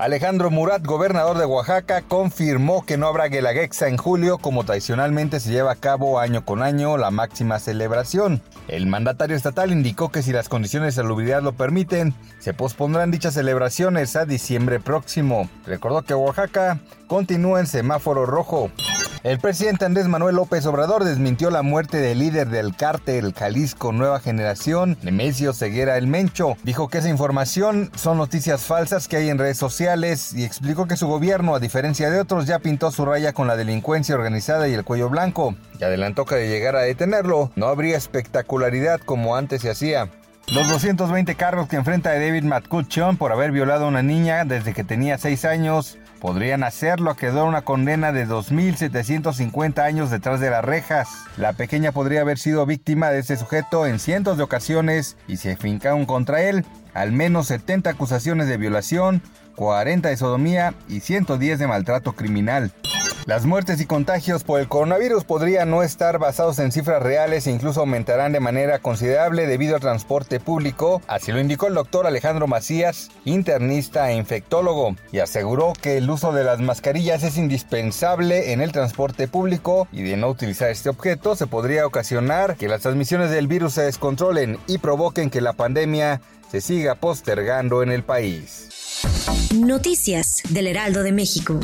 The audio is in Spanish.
Alejandro Murat, gobernador de Oaxaca, confirmó que no habrá Guelaguetza en julio como tradicionalmente se lleva a cabo año con año la máxima celebración. El mandatario estatal indicó que si las condiciones de salubridad lo permiten, se pospondrán dichas celebraciones a diciembre próximo. Recordó que Oaxaca continúa en semáforo rojo. El presidente Andrés Manuel López Obrador desmintió la muerte del líder del cártel Jalisco Nueva Generación, Nemesio Ceguera El Mencho. Dijo que esa información son noticias falsas que hay en redes sociales y explicó que su gobierno, a diferencia de otros, ya pintó su raya con la delincuencia organizada y el cuello blanco. Y adelantó que de llegar a detenerlo, no habría espectacularidad como antes se hacía. Los 220 cargos que enfrenta David McCutcheon por haber violado a una niña desde que tenía 6 años podrían hacerlo a quedar una condena de 2.750 años detrás de las rejas. La pequeña podría haber sido víctima de ese sujeto en cientos de ocasiones y se fincaron contra él al menos 70 acusaciones de violación, 40 de sodomía y 110 de maltrato criminal. Las muertes y contagios por el coronavirus podrían no estar basados en cifras reales e incluso aumentarán de manera considerable debido al transporte público, así lo indicó el doctor Alejandro Macías, internista e infectólogo, y aseguró que el uso de las mascarillas es indispensable en el transporte público y de no utilizar este objeto se podría ocasionar que las transmisiones del virus se descontrolen y provoquen que la pandemia se siga postergando en el país. Noticias del Heraldo de México.